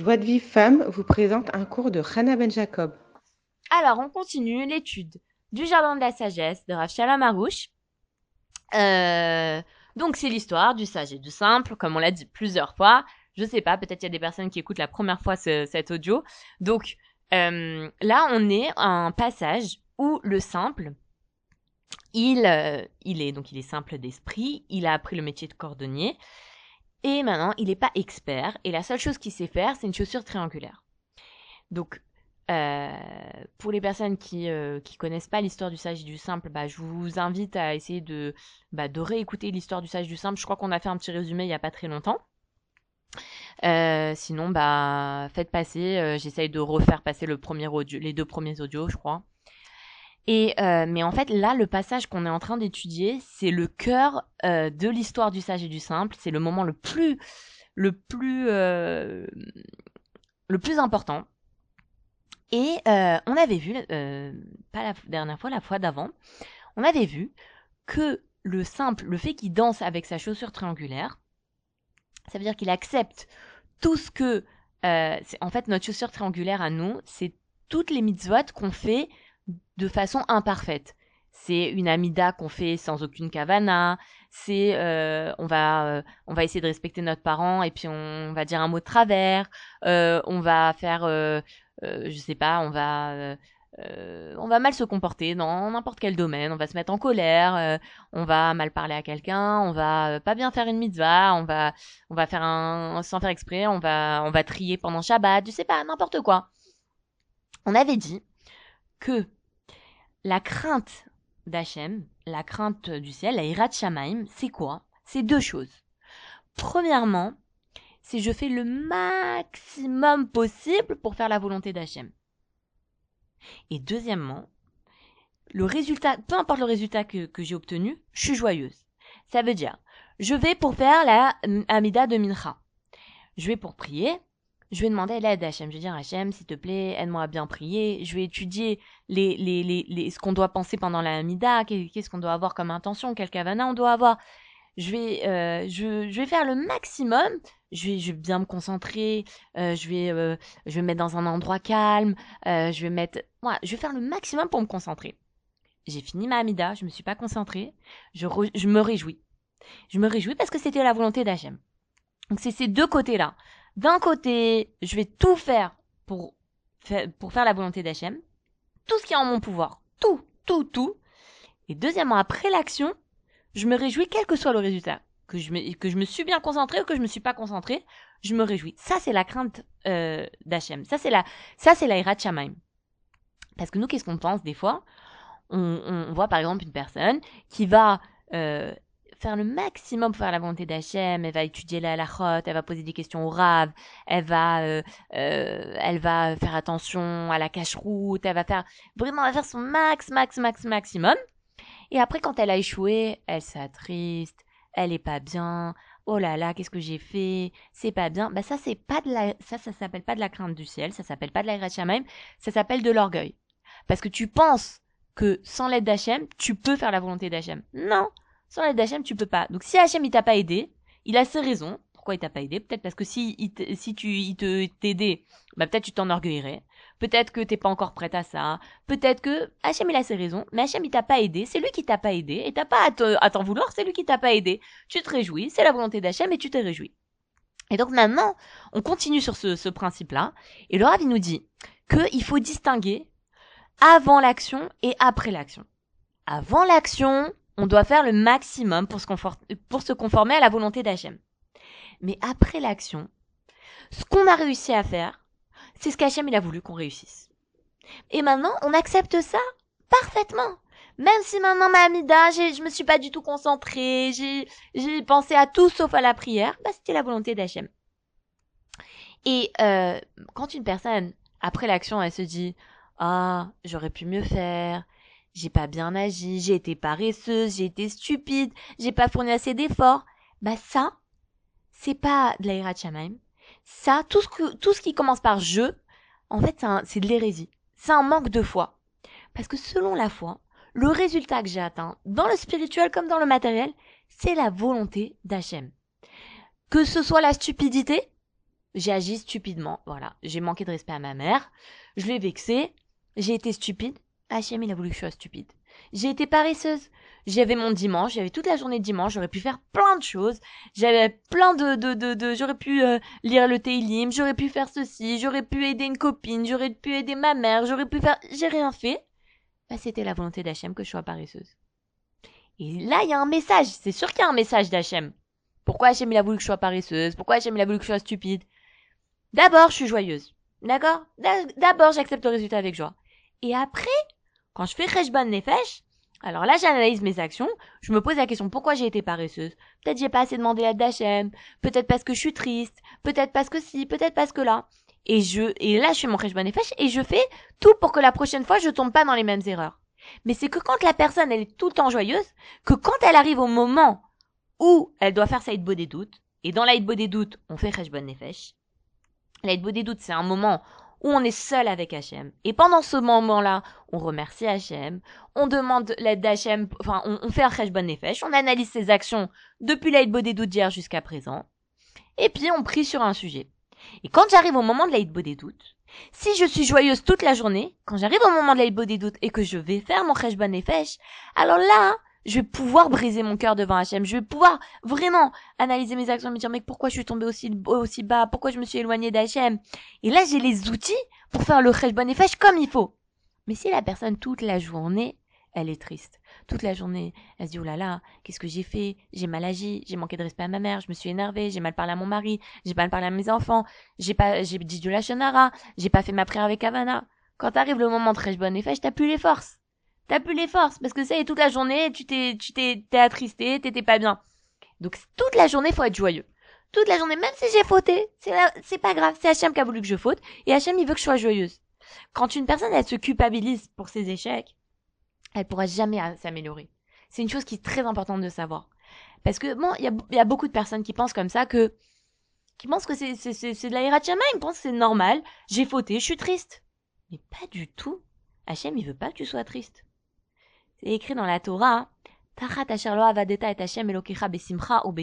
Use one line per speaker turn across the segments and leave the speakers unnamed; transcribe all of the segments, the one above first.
Joie de Vive Femme vous présente un cours de Hannah Ben Jacob.
Alors, on continue l'étude du Jardin de la Sagesse de Rav Shalom. Euh, donc, c'est l'histoire du sage et du simple, comme on l'a dit plusieurs fois. Je sais pas, peut-être il y a des personnes qui écoutent la première fois ce, cet audio. Donc, euh, là, on est à un passage où le simple, il, euh, il est donc il est simple d'esprit, il a appris le métier de cordonnier, et maintenant il n'est pas expert, et la seule chose qu'il sait faire, c'est une chaussure triangulaire. Donc, euh, pour les personnes qui euh, qui connaissent pas l'histoire du sage et du simple, bah, je vous invite à essayer de bah, réécouter l'histoire du sage et du simple. Je crois qu'on a fait un petit résumé il y a pas très longtemps. Euh, sinon, bah, faites passer. Euh, J'essaye de refaire passer les deux premiers audios, je crois. Et euh, mais en fait, là, le passage qu'on est en train d'étudier, c'est le cœur euh, de l'histoire du sage et du simple. C'est le moment le plus, le plus, euh, le plus important. Et euh, on avait vu, euh, pas la dernière fois, la fois d'avant, on avait vu que le simple, le fait qu'il danse avec sa chaussure triangulaire, ça veut dire qu'il accepte tout ce que, euh, en fait, notre chaussure triangulaire à nous, c'est toutes les mitzvot qu'on fait de façon imparfaite. C'est une amida qu'on fait sans aucune kavana. C'est euh, on va euh, on va essayer de respecter notre parent et puis on va dire un mot de travers. Euh, on va faire euh, euh, je sais pas, on va euh, on va mal se comporter dans n'importe quel domaine. On va se mettre en colère. on va mal parler à quelqu'un. On va pas bien faire une mitzvah. On va on va faire un sans faire exprès. On va on va trier pendant Shabbat. Je sais pas, n'importe quoi. On avait dit que la crainte d'Hachem, la crainte du ciel, la Hirat Shamaim, c'est quoi? C'est deux choses. Premièrement, c'est je fais le maximum possible pour faire la volonté d'Hachem. Et deuxièmement, le résultat, peu importe le résultat que, que j'ai obtenu, je suis joyeuse. Ça veut dire, je vais pour faire la Amida de Mincha. Je vais pour prier, je vais demander l'aide à Hachem. Je vais dire Hachem, s'il te plaît, aide-moi à bien prier. Je vais étudier les, les, les, ce qu'on doit penser pendant la Hamida, qu'est- qu'est-ce qu'on doit avoir comme intention, quel kavana on doit avoir. Je vais, euh, je, vais faire le maximum. Je vais, je vais bien me concentrer. euh, je vais, euh, je me mettre dans un endroit calme. je vais mettre, voilà, je vais faire le maximum pour me concentrer. J'ai fini ma Hamida, je me suis pas concentrée. Je, je me réjouis. Je me réjouis parce que c'était la volonté d'Hachem. Donc c'est ces deux côtés-là. D'un côté, je vais tout faire pour pour faire la volonté d'Hachem, tout ce qui est en mon pouvoir, tout, tout, tout. Et deuxièmement, après l'action, je me réjouis quel que soit le résultat, que je me, que je me suis bien concentré ou que je me suis pas concentré, je me réjouis. Ça c'est la crainte euh, d'Hachem. Ça c'est la, ça c'est la. Parce que nous, qu'est-ce qu'on pense des fois? On, on voit par exemple une personne qui va euh, faire le maximum pour faire la volonté d'Hachem, elle va étudier la halachot, elle va poser des questions au rave, elle va, euh, euh, elle va faire attention à la cache-route, elle va faire, vraiment, elle va faire son max, max, max, maximum. Et après, quand elle a échoué, elle s'attriste, elle est pas bien, oh là là, qu'est-ce que j'ai fait, c'est pas bien. Bah ça, c'est pas de la, ça, ça s'appelle pas de la crainte du ciel, ça s'appelle pas de la Shamaim, ça s'appelle de l'orgueil. Parce que tu penses que sans l'aide d'Hachem, tu peux faire la volonté d'Hachem. Non, sans l'aide d'Hachem, tu peux pas. Donc si Hachem il t'a pas aidé, il a ses raisons. Pourquoi il t'a pas aidé? Peut-être parce que si il si tu il te t'aidait, bah peut-être tu t'enorgueillerais. Peut-être que t'es pas encore prête à ça. Peut-être que Hachem il a ses raisons, mais Hachem il t'a pas aidé. C'est lui qui t'a pas aidé et t'as pas à te- à t'en vouloir. C'est lui qui t'a pas aidé. Tu te réjouis, c'est la volonté d'Hachem et tu t'es réjoui. Et donc maintenant, on continue sur ce, ce principe-là. Et le Rav nous dit qu'il faut distinguer avant l'action et après l'action. Avant l'action, on doit faire le maximum pour se, conformer à la volonté d'Hachem. Mais après l'action, ce qu'on a réussi à faire, c'est ce qu'Hachem il a voulu qu'on réussisse. Et maintenant, on accepte ça parfaitement. Même si maintenant ma Amida, je me suis pas du tout concentrée, j'ai j'ai pensé à tout sauf à la prière, bah c'était la volonté d'Hachem. Et euh, quand une personne, après l'action, elle se dit ah, j'aurais pu mieux faire. J'ai pas bien agi, j'ai été paresseuse, j'ai été stupide, j'ai pas fourni assez d'efforts. Bah ça, c'est pas de l'Aïrat. Ça, tout ce, que, tout ce qui commence par je, en fait, c'est de l'hérésie. C'est un manque de foi. Parce que selon la foi, le résultat que j'ai atteint, dans le spirituel comme dans le matériel, c'est la volonté d'Hachem. Que ce soit la stupidité, j'ai agi stupidement. Voilà, j'ai manqué de respect à ma mère. Je l'ai vexé. J'ai été stupide. Hachem, il a voulu que je sois stupide. J'ai été paresseuse. J'avais mon dimanche, j'avais toute la journée de dimanche, j'aurais pu faire plein de choses. J'avais plein de, de, de, de j'aurais pu euh, lire le Teilim, j'aurais pu faire ceci, j'aurais pu aider une copine, j'aurais pu aider ma mère, j'aurais pu faire, j'ai rien fait. Bah, c'était la volonté d'Hachem que je sois paresseuse. Et là, il y a un message. C'est sûr qu'il y a un message d'Hachem. Pourquoi Hachem il a voulu que je sois paresseuse? Pourquoi Hachem il a voulu que je sois stupide? D'abord, je suis joyeuse. D'accord? D'abord, j'accepte le résultat avec joie. Et après, quand je fais Rejban Nefesh, alors là, j'analyse mes actions, je me pose la question pourquoi j'ai été paresseuse? Peut-être j'ai pas assez demandé l'aide d'Hachem, peut-être parce que je suis triste, peut-être parce que si, peut-être parce que là. Et je, et là, je fais mon Rejban Nefesh et je fais tout pour que la prochaine fois, je tombe pas dans les mêmes erreurs. Mais c'est que quand la personne, elle est tout le temps joyeuse, que quand elle arrive au moment où elle doit faire sa hitbo des doutes, et dans la hitbo des doutes, on fait Rejban Nefesh. La hitbo des doutes, c'est un moment où on est seul avec Hachem. Et pendant ce moment-là, on remercie Hachem, on demande l'aide d'Hachem, enfin, on, fait un Cheshbon Nefesh, on analyse ses actions depuis l'aide des doutes d'hier jusqu'à présent, et puis on prie sur un sujet. Et quand j'arrive au moment de l'aide des doutes, si je suis joyeuse toute la journée, quand j'arrive au moment de l'aide des doutes et que je vais faire mon Cheshbon Nefesh, alors là, je vais pouvoir briser mon cœur devant Hachem. Je vais pouvoir vraiment analyser mes actions, me dire mais pourquoi je suis tombée aussi aussi bas, pourquoi je me suis éloignée d'Hachem. Et là j'ai les outils pour faire le Cheshbon Nefesh comme il faut. Mais si la personne toute la journée, elle est triste. Toute la journée, elle se dit oh là là, qu'est-ce que j'ai fait? J'ai mal agi, j'ai manqué de respect à ma mère, je me suis énervée, j'ai mal parlé à mon mari, j'ai mal parlé à mes enfants, j'ai pas j'ai dit du lachonara, j'ai pas fait ma prière avec Havana. Quand arrive le moment de Cheshbon Nefesh, t'as plus les forces t'as plus les forces parce que ça y est toute la journée tu t'es tu t'es t'es attristé t'étais pas bien. Donc toute la journée faut être joyeux. Toute la journée même si j'ai fauté c'est c'est pas grave c'est Hachem qui a voulu que je faute et Hachem il veut que je sois joyeuse. Quand une personne elle se culpabilise pour ses échecs elle pourra jamais s'améliorer. C'est une chose qui est très importante de savoir. Parce que bon il y a, y a beaucoup de personnes qui pensent comme ça que qui pensent que c'est c'est de la ils pensent que c'est normal. J'ai fauté je suis triste. Mais pas du tout. Hachem il veut pas que tu sois triste c'est écrit dans la Torah, Tachat asher lo avadeta et Hashem elokecha besimcha ou.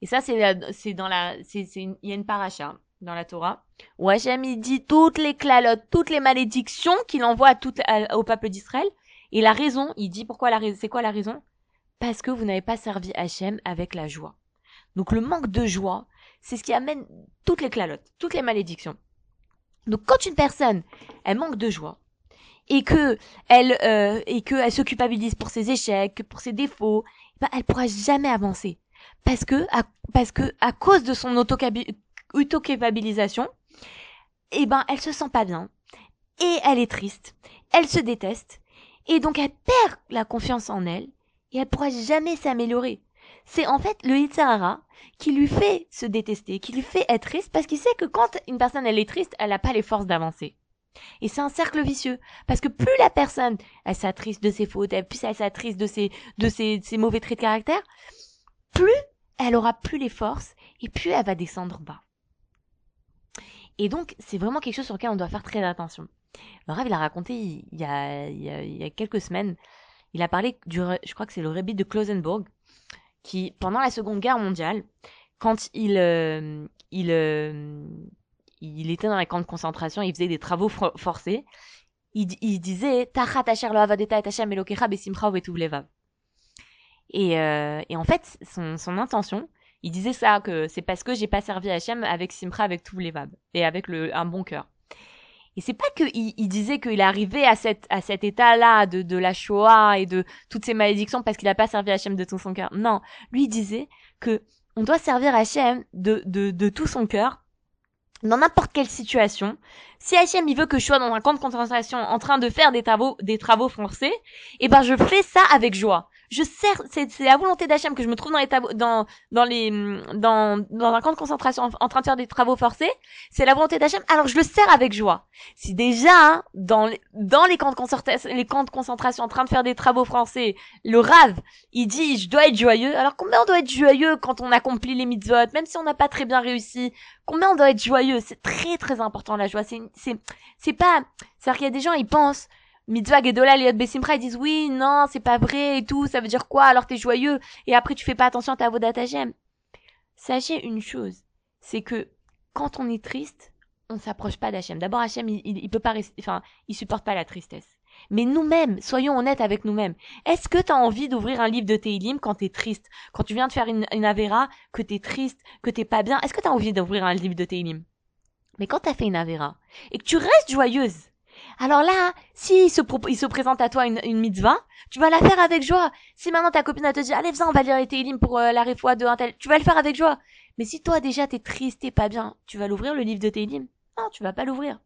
Et ça, c'est, c'est dans la, c'est, c'est il y a une paracha dans la Torah où Hashem il dit toutes les clalotes, toutes les malédictions qu'il envoie à tout, au peuple d'Israël. Et la raison, il dit pourquoi la raison, c'est quoi la raison? Parce que vous n'avez pas servi Hachem avec la joie. Donc le manque de joie, c'est ce qui amène toutes les clalotes, toutes les malédictions. Donc quand une personne, elle manque de joie, et que elle euh, et que elle se culpabilise pour ses échecs, pour ses défauts, ben elle pourra jamais avancer parce que à, parce que à cause de son autocapabilisation, et eh ben elle se sent pas bien et elle est triste, elle se déteste et donc elle perd la confiance en elle et elle pourra jamais s'améliorer. C'est en fait le Yitzhara qui lui fait se détester, qui lui fait être triste parce qu'il sait que quand une personne elle est triste, elle n'a pas les forces d'avancer. Et c'est un cercle vicieux. Parce que plus la personne, elle s'attriste de ses fautes, plus elle s'attriste de ses, de ses, ses mauvais traits de caractère, plus elle aura plus les forces et plus elle va descendre bas. Et donc, c'est vraiment quelque chose sur lequel on doit faire très attention. Le Rav, il a raconté il y a, il y a, quelques semaines, il a parlé du, je crois que c'est le Rebbe de Klausenburg, qui, pendant la Seconde Guerre mondiale, quand il, euh, il, euh, il était dans les camps de concentration, il faisait des travaux forcés. Il, il disait Tachat asher lo avadeta et Hashem elokecha besimcha Et, euh, et en fait, son, intention, il disait ça, que c'est parce que j'ai pas servi Hachem avec Simcha, avec tout levav, et avec le, un bon cœur. Et c'est pas que il, disait qu'il est arrivé à cet, à cet état-là de, de la Shoah et de toutes ces malédictions parce qu'il a pas servi Hachem de tout son cœur. Non. Lui, il disait que on doit servir Hachem de, de, de tout son cœur dans n'importe quelle situation. Si Hachem il veut que je sois dans un camp de concentration en train de faire des travaux, des travaux forcés, eh ben je fais ça avec joie je sers, c'est, la volonté d'Hachem que je me trouve dans les dans, dans les, dans, dans un camp de concentration en, train de faire des travaux forcés. C'est la volonté d'Hachem. Alors je le sers avec joie. Si déjà, hein, dans les, dans les camps de concentration, les camps de concentration en train de faire des travaux français, le rave, il dit, je dois être joyeux. Alors combien on doit être joyeux quand on accomplit les mitzvot, même si on n'a pas très bien réussi? Combien on doit être joyeux? C'est très très important la joie. C'est, c'est, c'est pas, c'est-à-dire qu'il y a des gens, ils pensent, Mitzvah Gedola Liot Besimcha, ils disent oui, non, c'est pas vrai et tout, ça veut dire quoi? Alors t'es joyeux et après tu fais pas attention à ta Vodat Sachez une chose, c'est que quand on est triste, on s'approche pas d'Hachem. D'abord, Hachem, il, il, peut pas, enfin, il supporte pas la tristesse. Mais nous-mêmes, soyons honnêtes avec nous-mêmes. Est-ce que tu as envie d'ouvrir un livre de Teilim quand t'es triste? Quand tu viens de faire une, une Avera, que t'es triste, que t'es pas bien, est-ce que tu as envie d'ouvrir un livre de Teilim? Mais quand t'as fait une Avera et que tu restes joyeuse, alors là, si il se, il se présente à toi une, une mitzvah, tu vas la faire avec joie. Si maintenant ta copine te dit, allez, viens, on va lire les Teilim pour euh, la réfoua de un tel, tu vas le faire avec joie. Mais si toi déjà t'es triste, t'es pas bien, tu vas l'ouvrir le livre de Teilim Non, tu vas pas l'ouvrir.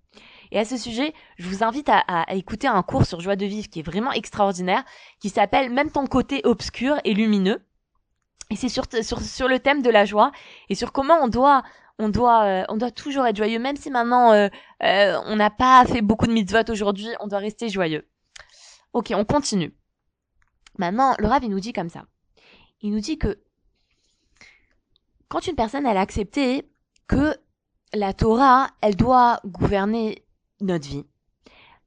Et à ce sujet, je vous invite à, à- à écouter un cours sur joie de vivre qui est vraiment extraordinaire, qui s'appelle Même ton côté obscur et lumineux. Et c'est sur, sur, sur le thème de la joie et sur comment on doit, on doit, euh, on doit toujours être joyeux, même si maintenant euh, euh, on n'a pas fait beaucoup de mitzvot aujourd'hui, on doit rester joyeux. Ok, on continue. Maintenant, le Rav, il nous dit comme ça. Il nous dit que quand une personne, elle a accepté que la Torah, elle doit gouverner notre vie.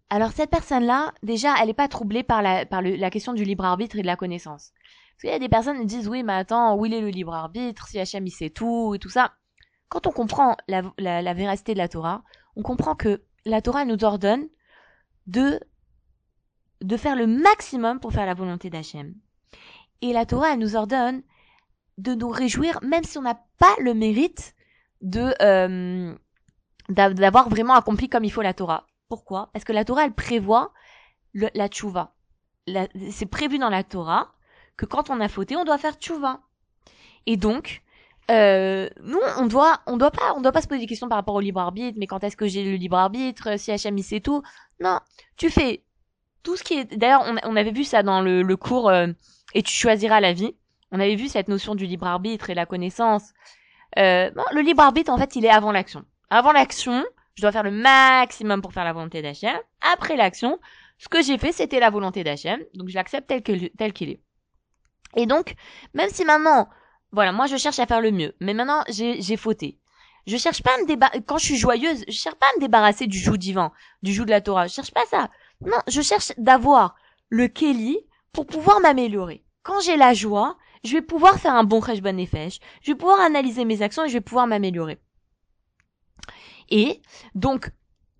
Alors cette personne-là, déjà, elle n'est pas troublée par la, par le- la question du libre arbitre et de la connaissance. Parce qu'il y a des personnes qui disent, oui, mais attends, où il est le libre arbitre, si Hachem il sait tout et tout ça. Quand on comprend la, la, véracité de la Torah, on comprend que la Torah nous ordonne de, de faire le maximum pour faire la volonté d'Hachem. Et la Torah, elle nous ordonne de nous réjouir, même si on n'a pas le mérite de euh, d'a- d'avoir vraiment accompli comme il faut la Torah. Pourquoi? Parce que la Torah, elle prévoit la tchouva. C'est prévu dans la Torah que quand on a fauté, on doit faire tchouva. Et donc, euh, nous, on doit, on doit pas, on doit pas se poser des questions par rapport au libre arbitre. Mais quand est-ce que j'ai le libre arbitre Si Hachem il sait tout Non, tu fais tout ce qui est. D'ailleurs, on, on avait vu ça dans le, le cours euh, et tu choisiras la vie. On avait vu cette notion du libre arbitre et la connaissance. Euh, bon, le libre arbitre, en fait, il est avant l'action. Avant l'action, je dois faire le maximum pour faire la volonté d'Hachem. Après l'action, ce que j'ai fait, c'était la volonté d'Hachem. Donc, je l'accepte tel que tel qu'il est. Et donc, même si maintenant, voilà, moi, je cherche à faire le mieux, mais maintenant, j'ai fauté. Je cherche pas à me débarrasser, quand je suis joyeuse, je cherche pas à me débarrasser du joug divin, du joug de la Torah. Je cherche pas ça. Non, je cherche d'avoir le Kelly pour pouvoir m'améliorer. Quand j'ai la joie, je vais pouvoir faire un bon Cheshbon Nefesh, je vais pouvoir analyser mes actions et je vais pouvoir m'améliorer. Et donc,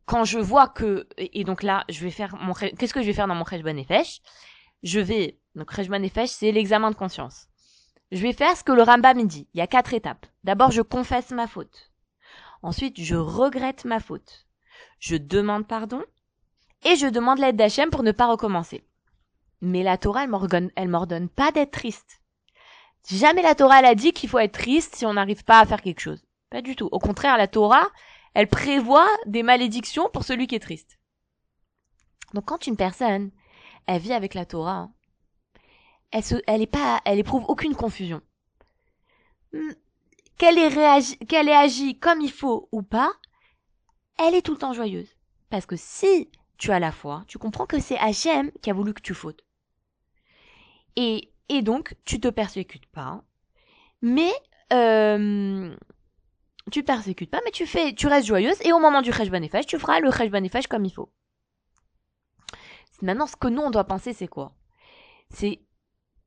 quand je vois que, et donc là, je vais faire mon, qu'est-ce que je vais faire dans mon Cheshbon Nefesh? Je vais, donc Cheshbon Nefesh, c'est l'examen de conscience. Je vais faire ce que le Rambam me dit. Il y a quatre étapes. D'abord, je confesse ma faute. Ensuite, je regrette ma faute. Je demande pardon. Et je demande l'aide d'Hachem pour ne pas recommencer. Mais la Torah, elle m'ordonne, pas d'être triste. Jamais la Torah, elle a dit qu'il faut être triste si on n'arrive pas à faire quelque chose. Pas du tout. Au contraire, la Torah, elle prévoit des malédictions pour celui qui est triste. Donc quand une personne, elle vit avec la Torah, elle se, elle est pas, elle éprouve aucune confusion. Hmm, Qu'elle ait réagi, qu'elle ait agi comme il faut ou pas, elle est tout le temps joyeuse. Parce que si tu as la foi, tu comprends que c'est Hachem qui a voulu que tu fautes. Et, et donc, tu te persécutes pas. Mais, euh, tu te persécutes pas, mais tu fais, tu restes joyeuse, et au moment du Nefesh, tu feras le Nefesh comme il faut. Maintenant, ce que nous, on doit penser, c'est quoi? C'est,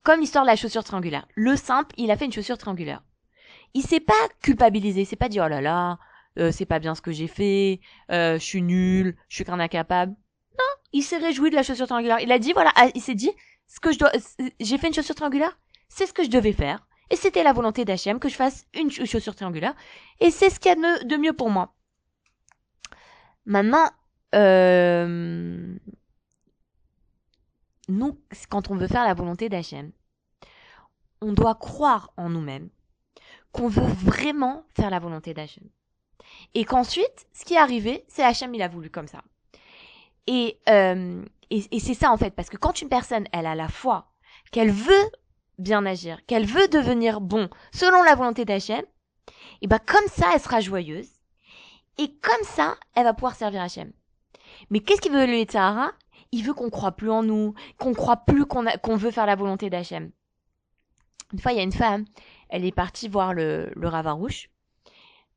comme l'histoire de la chaussure triangulaire. Le simple, il a fait une chaussure triangulaire. Il s'est pas culpabilisé, il s'est pas dit, oh là là, euh, c'est pas bien ce que j'ai fait, euh, je suis nul, je suis qu'un incapable. Non, il s'est réjoui de la chaussure triangulaire. Il a dit, voilà, ah, il s'est dit, ce que je dois, j'ai fait une chaussure triangulaire, c'est ce que je devais faire. Et c'était la volonté d'Hachem que je fasse une ch- chaussure triangulaire. Et c'est ce qu'il y a de, de mieux pour moi. Maintenant, euh, nous, quand on veut faire la volonté d'Hachem, on doit croire en nous-mêmes qu'on veut vraiment faire la volonté d'Hachem. Et qu'ensuite, ce qui est arrivé, c'est Hachem, il a voulu comme ça. Et, euh, et, c'est ça en fait, parce que quand une personne, elle a la foi, qu'elle veut bien agir, qu'elle veut devenir bon selon la volonté d'Hachem, et ben comme ça, elle sera joyeuse. Et comme ça, elle va pouvoir servir Hachem. Mais qu'est-ce qu'il veut le Yetzirah Il veut qu'on croit plus en nous, qu'on croit plus qu'on veut faire la volonté d'Hachem. Une fois, il y a une femme, elle est partie voir le, le Ravarouche.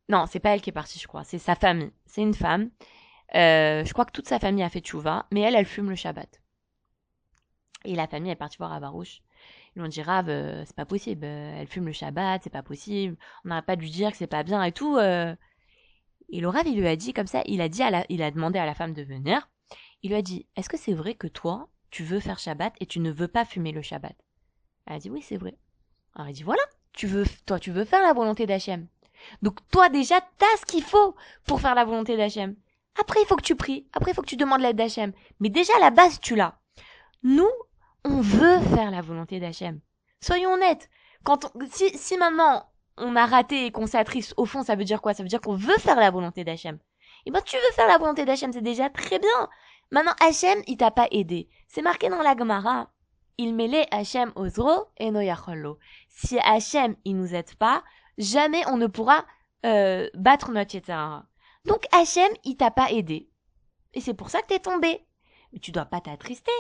Non, c'est pas elle qui est partie, je crois. C'est sa famille. C'est une femme. Euh, je crois que toute sa famille a fait tchouva, mais elle, elle fume le Shabbat. Et la famille est partie voir Ravarouche. Ils lui ont dit, Rav, euh, c'est pas possible. euh, elle fume le Shabbat, c'est pas possible. On n'arrête pas de lui dire que c'est pas bien et tout. Et le Rav, il lui a dit comme ça, il a dit à la, il a demandé à la femme de venir. Il lui a dit, est-ce que c'est vrai que toi, tu veux faire Shabbat et tu ne veux pas fumer le Shabbat? Elle a dit, oui, c'est vrai. Alors il dit, voilà, tu veux, toi, tu veux faire la volonté d'Hachem. Donc toi, déjà, t'as ce qu'il faut pour faire la volonté d'Hachem. Après, il faut que tu pries. Après, il faut que tu demandes l'aide d'Hachem. Mais déjà, la base, tu l'as. Nous, on veut faire la volonté d'Hachem. Soyons honnêtes. Quand on- si, si maintenant on a raté et qu'on s'attriste, au fond, ça veut dire quoi? Ça veut dire qu'on veut faire la volonté d'Hachem. Et ben, tu veux faire la volonté d'Hachem, c'est déjà très bien. Maintenant, Hachem, il t'a pas aidé. C'est marqué dans la Gemara. Il mêlait Hachem Ozro et no yachollo. Si Hachem, il nous aide pas, jamais on ne pourra euh, battre notre Yetzirah. Donc Hachem, il t'a pas aidé. Et c'est pour ça que t'es tombé. Mais tu dois pas t'attrister.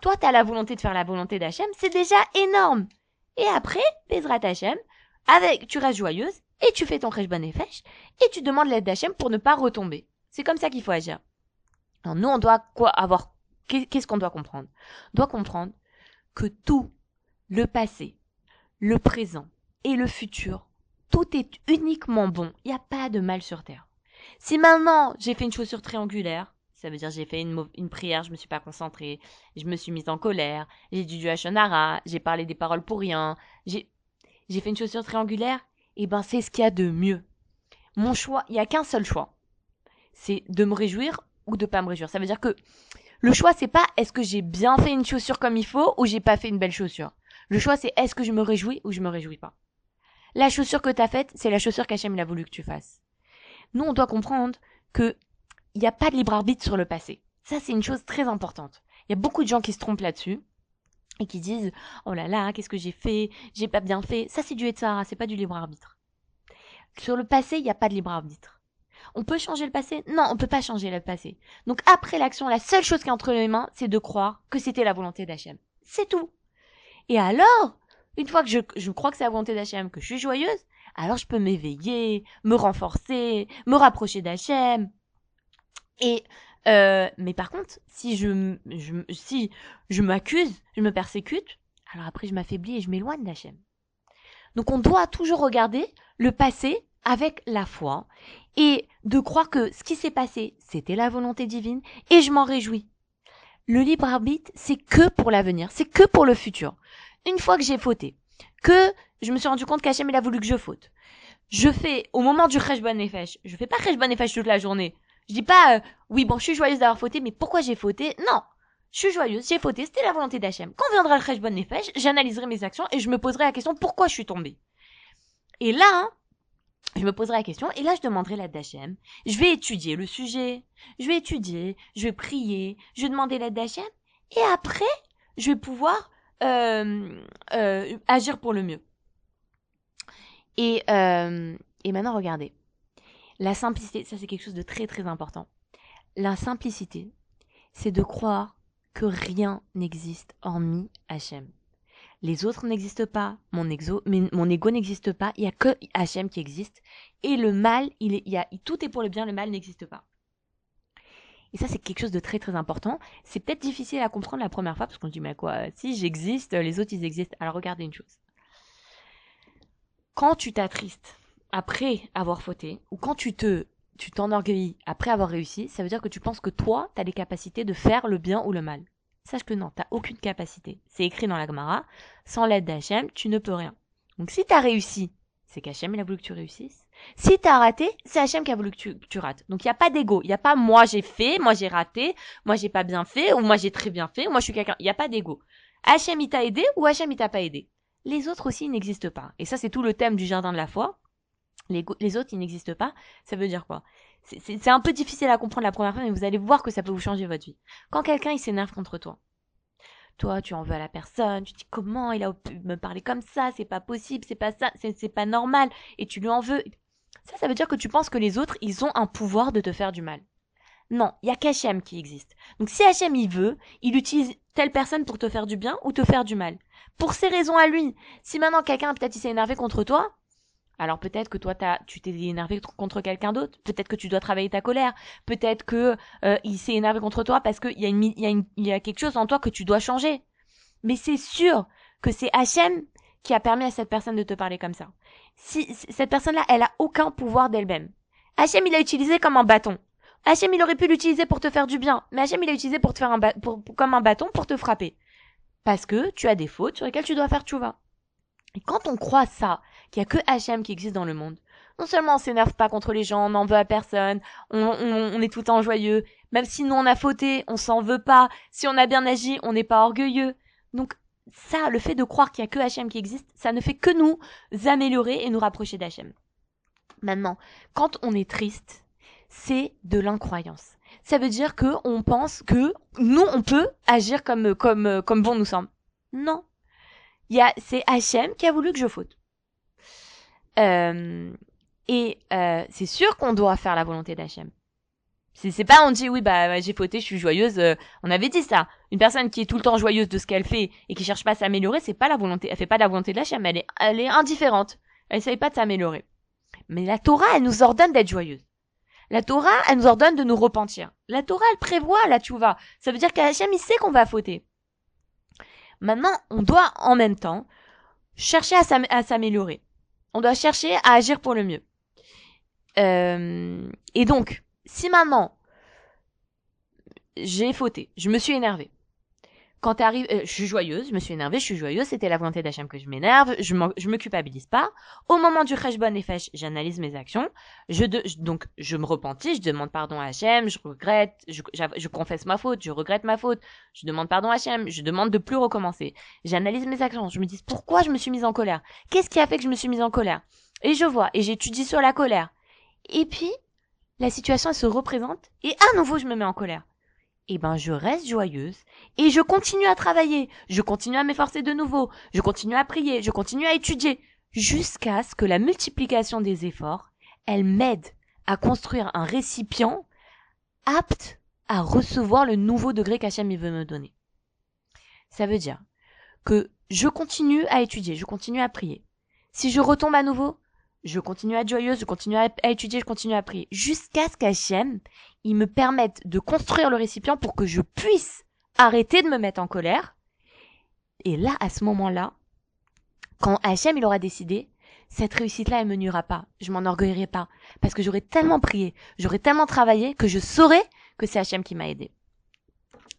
Toi, t'as la volonté de faire la volonté d'Hachem, c'est déjà énorme. Et après, Bezrat Hachem, avec, tu restes joyeuse, et tu fais ton Kheshban Nefesh, et tu demandes l'aide d'Hachem pour ne pas retomber. C'est comme ça qu'il faut agir. Alors nous, on doit quoi avoir qu'est- Qu'est-ce qu'on doit comprendre? On doit comprendre que tout, le passé, le présent et le futur, tout est uniquement bon. Il n'y a pas de mal sur terre. Si maintenant j'ai fait une chaussure triangulaire, ça veut dire j'ai fait une, une prière, je me suis pas concentrée, je me suis mise en colère, j'ai dit du Hachonara, j'ai parlé des paroles pour rien, j'ai fait une chaussure triangulaire, et ben c'est ce qu'il y a de mieux. Mon choix, il y a qu'un seul choix. C'est de me réjouir ou de pas me réjouir. Ça veut dire que le choix c'est pas est-ce que j'ai bien fait une chaussure comme il faut ou j'ai pas fait une belle chaussure. Le choix c'est est-ce que je me réjouis ou je me réjouis pas. La chaussure que t'as faite, c'est la chaussure qu'Hachem a voulu que tu fasses. Nous, on doit comprendre que il n'y a pas de libre arbitre sur le passé. Ça, c'est une chose très importante. Il y a beaucoup de gens qui se trompent là-dessus et qui disent oh là là, qu'est-ce que j'ai fait? J'ai pas bien fait. Ça, c'est du Etzara, c'est pas du libre arbitre. Sur le passé, il n'y a pas de libre arbitre. On peut changer le passé? Non, on peut pas changer le passé. Donc après l'action, la seule chose qui est entre les mains, c'est de croire que c'était la volonté d'Hachem. C'est tout. Et alors, une fois que je, je crois que c'est la volonté d'Hachem, que je suis joyeuse, alors je peux m'éveiller, me renforcer, me rapprocher d'Hachem. Et euh, mais par contre, si je, je si je m'accuse, je me persécute, alors après je m'affaiblis et je m'éloigne d'Hachem. Donc on doit toujours regarder le passé avec la foi et de croire que ce qui s'est passé, c'était la volonté divine et je m'en réjouis. Le libre arbitre, c'est que pour l'avenir, c'est que pour le futur. Une fois que j'ai fauté, que je me suis rendu compte qu'Hachem il a voulu que je faute. Je fais au moment du Kheshban Nefesh, je fais pas Kheshban Nefesh toute la journée. Je dis pas euh, oui bon je suis joyeuse d'avoir fauté mais pourquoi j'ai fauté? Non. Je suis joyeuse, j'ai fauté, c'était la volonté d'Hachem. Quand viendra le Kheshban Nefesh, j'analyserai mes actions et je me poserai la question pourquoi je suis tombée? Et là, hein, je me poserai la question et là je demanderai l'aide d'Hachem. Je vais étudier le sujet, je vais étudier, je vais prier, je vais demander l'aide d'Hachem et après je vais pouvoir euh, euh, agir pour le mieux. Et, euh, et maintenant, regardez. La simplicité, ça c'est quelque chose de très très important. La simplicité, c'est de croire que rien n'existe hormis Hachem. Les autres n'existent pas, mon, exo, ego n'existe pas, il y a que Hachem qui existe. Et le mal, il y a, tout est pour le bien, le mal n'existe pas. Et ça, c'est quelque chose de très très important. C'est peut-être difficile à comprendre la première fois parce qu'on se dit, mais quoi, si j'existe, les autres ils existent. Alors regardez une chose. Quand tu t'attristes après avoir fauté, ou quand tu te tu t'enorgueillis après avoir réussi, ça veut dire que tu penses que toi, tu as les capacités de faire le bien ou le mal. Sache que non, t'as aucune capacité. C'est écrit dans la Gemara, sans l'aide d'Hachem, tu ne peux rien. Donc si t'as réussi, c'est qu'Hachem il a voulu que tu réussisses. Si t'as raté, c'est Hachem qui a voulu que tu, que tu rates. Donc il n'y a pas d'ego. Il n'y a pas moi j'ai fait, moi j'ai raté, moi j'ai pas bien fait, ou moi j'ai très bien fait, ou moi je suis quelqu'un. Il n'y a pas d'ego. Hachem il t'a aidé ou Hachem il t'a pas aidé. Les autres aussi n'existent pas. Et ça c'est tout le thème du jardin de la foi. Les, autres ils n'existent pas. Ça veut dire quoi? C'est- un peu difficile à comprendre la première fois, mais vous allez voir que ça peut vous changer votre vie. Quand quelqu'un il s'énerve contre toi, toi tu en veux à la personne, tu dis comment il a pu me parler comme ça, c'est pas possible, c'est pas ça, c'est c'est pas normal, et tu lui en veux. Ça, ça veut dire que tu penses que les autres, ils ont un pouvoir de te faire du mal. Non, il y a qu'Hachem qui existe. Donc si Hachem il veut, il utilise telle personne pour te faire du bien ou te faire du mal. Pour ses raisons à lui. Si maintenant quelqu'un peut-être il s'est énervé contre toi, alors peut-être que toi tu t'es énervé tr- contre quelqu'un d'autre. Peut-être que tu dois travailler ta colère. Peut-être que euh, il s'est énervé contre toi parce qu'il y a une, y y a quelque chose en toi que tu dois changer. Mais c'est sûr que c'est Hachem qui a permis à cette personne de te parler comme ça. Si cette personne-là, elle a aucun pouvoir d'elle-même. Hachem, il a utilisé comme un bâton. Hachem, il aurait pu l'utiliser pour te faire du bien, mais Hachem, il a utilisé pour te faire un pour- comme un bâton pour te frapper. Parce que tu as des fautes sur lesquelles tu dois faire tchouva. Et quand on croit ça, qu'il y a que Hachem qui existe dans le monde, non seulement on s'énerve pas contre les gens, on n'en veut à personne, on, est tout le temps joyeux, même si nous on a fauté, on s'en veut pas, si on a bien agi, on n'est pas orgueilleux. Donc ça, le fait de croire qu'il y a que Hachem qui existe, ça ne fait que nous améliorer et nous rapprocher d'Hachem. Maintenant, quand on est triste, c'est de l'incroyance. Ça veut dire que on pense que nous on peut agir comme comme comme bon nous semble. Non. Il y a c'est Hachem qui a voulu que je faute. Euh, et euh, c'est sûr qu'on doit faire la volonté d'Hachem. C'est pas on dit oui bah j'ai fauté, je suis joyeuse. euh, on avait dit ça. Une personne qui est tout le temps joyeuse de ce qu'elle fait et qui cherche pas à s'améliorer, c'est pas la volonté. Elle fait pas la volonté de. Elle est elle est indifférente. Elle essaye pas de s'améliorer. Mais la Torah, elle nous ordonne d'être joyeuse. La Torah, elle nous ordonne de nous repentir. La Torah, elle prévoit la tchouva. Ça veut dire qu'Hachem, il sait qu'on va fauter. Maintenant, on doit en même temps chercher à s'améliorer. On doit chercher à agir pour le mieux. Euh, et donc, si maintenant j'ai fauté, je me suis énervée. Quand t'arrives, euh, je suis joyeuse, je me suis énervée, je suis joyeuse, c'était la volonté d'Hachem que je m'énerve, je, je me culpabilise pas. Au moment du Cheshbon et Fesh, j'analyse mes actions, je donc je me repentis, je demande pardon à Hachem, je regrette, je, je confesse ma faute, je regrette ma faute, je demande pardon à Hachem, je demande de plus recommencer. J'analyse mes actions, je me dis pourquoi je me suis mise en colère, qu'est-ce qui a fait que je me suis mise en colère, et je vois et j'étudie sur la colère. Et puis la situation elle se représente et à nouveau je me mets en colère. Et ben je reste joyeuse et je continue à travailler, je continue à m'efforcer de nouveau, je continue à prier, je continue à étudier jusqu'à ce que la multiplication des efforts, elle m'aide à construire un récipient apte à recevoir le nouveau degré qu'Hachem veut me donner. Ça veut dire que je continue à étudier, je continue à prier. Si je retombe à nouveau, je continue à être joyeuse, je continue à, étudier, je continue à prier. Jusqu'à ce qu'Hachem, il me permette de construire le récipient pour que je puisse arrêter de me mettre en colère. Et là, à ce moment-là, quand Hachem, il aura décidé, cette réussite-là, elle me nuira pas. Je m'en orgueillerai pas. Parce que j'aurais tellement prié, j'aurais tellement travaillé que je saurais que c'est Hachem qui m'a aidé.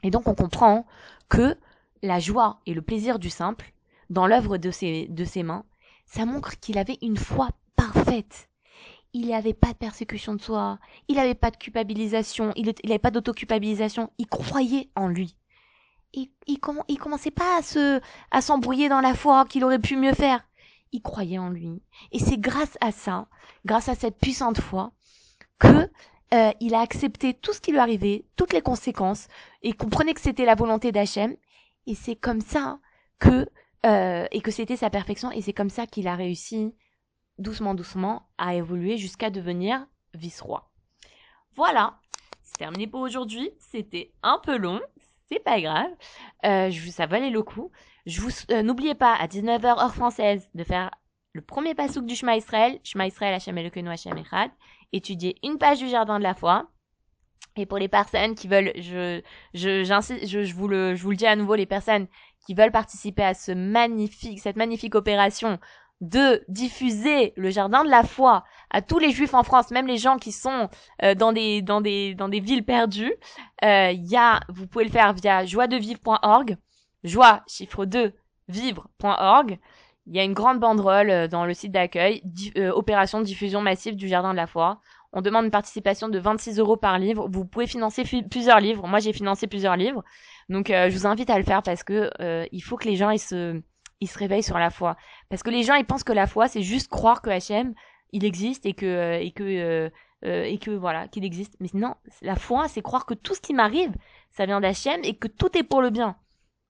Et donc, on comprend que la joie et le plaisir du simple, dans l'œuvre de ses, de ses mains, ça montre qu'il avait une foi parfaite. Il n'avait pas de persécution de soi, il n'avait pas de culpabilisation, il n'avait pas d'autoculpabilisation, il croyait en lui. Il, il, comm- il commençait pas à se, à s'embrouiller dans la foi qu'il aurait pu mieux faire. Il croyait en lui. Et c'est grâce à ça, grâce à cette puissante foi, que euh, il a accepté tout ce qui lui arrivait, toutes les conséquences, et comprenait que c'était la volonté d'Hachem. Et c'est comme ça que euh, et que c'était sa perfection. Et c'est comme ça qu'il a réussi doucement, doucement à évoluer jusqu'à devenir vice-roi. Voilà, c'est terminé pour aujourd'hui. C'était un peu long, c'est pas grave. Euh, ça valait le coup. Je vous euh, n'oubliez pas à 19h heure française de faire le premier pasouk du Shema Israël, Shema Israël Hashem Elokeinu Hashem étudier une page du jardin de la foi. Et pour les personnes qui veulent, je, je, je, je vous le, je vous le dis à nouveau, les personnes qui veulent participer à magnifique, cette magnifique opération de diffuser le jardin de la foi à tous les juifs en France, même les gens qui sont euh, dans des dans des dans des villes perdues, euh, y a vous pouvez le faire via joiedevivre.org, joie chiffre 2 vivre.org. Il y a une grande banderole euh, dans le site d'accueil, euh, opération de diffusion massive du jardin de la foi. On demande une participation de 26 euros par livre. Vous pouvez financer fi- plusieurs livres. Moi, j'ai financé plusieurs livres. Donc, euh, je vous invite à le faire parce que il faut que les gens ils se, ils se réveillent sur la foi. Parce que les gens, ils pensent que la foi, c'est juste croire que Hachem, il existe et que euh, et que euh, euh, et que voilà, qu'il existe. Mais non, la foi, c'est croire que tout ce qui m'arrive, ça vient d'Hachem et que tout est pour le bien.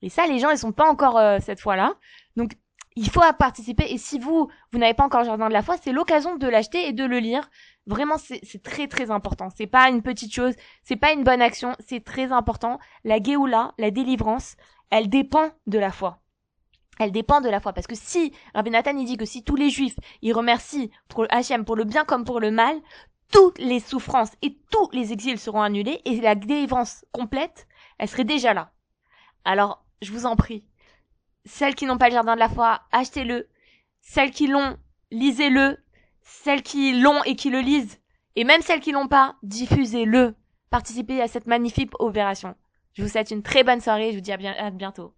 Et ça, les gens, ils sont pas encore euh, cette fois-là. Donc, il faut participer. Et si vous, vous n'avez pas encore le jardin de la foi, c'est l'occasion de l'acheter et de le lire. Vraiment, c'est très très important. C'est pas une petite chose, c'est pas une bonne action, c'est très important. La Géoula, la délivrance, elle dépend de la foi. Elle dépend de la foi. Parce que si, Rabbi Nathan, il dit que si tous les juifs, ils remercient pour Hachem, pour le bien comme pour le mal, toutes les souffrances et tous les exils seront annulés et la délivrance complète, elle serait déjà là. Alors, je vous en prie, celles qui n'ont pas le jardin de la foi, achetez-le. Celles qui l'ont, lisez-le. Celles qui l'ont et qui le lisent, Et même celles qui l'ont pas, diffusez-le. Participez à cette magnifique opération. Je vous souhaite une très bonne soirée et je vous dis à, bien- à bientôt.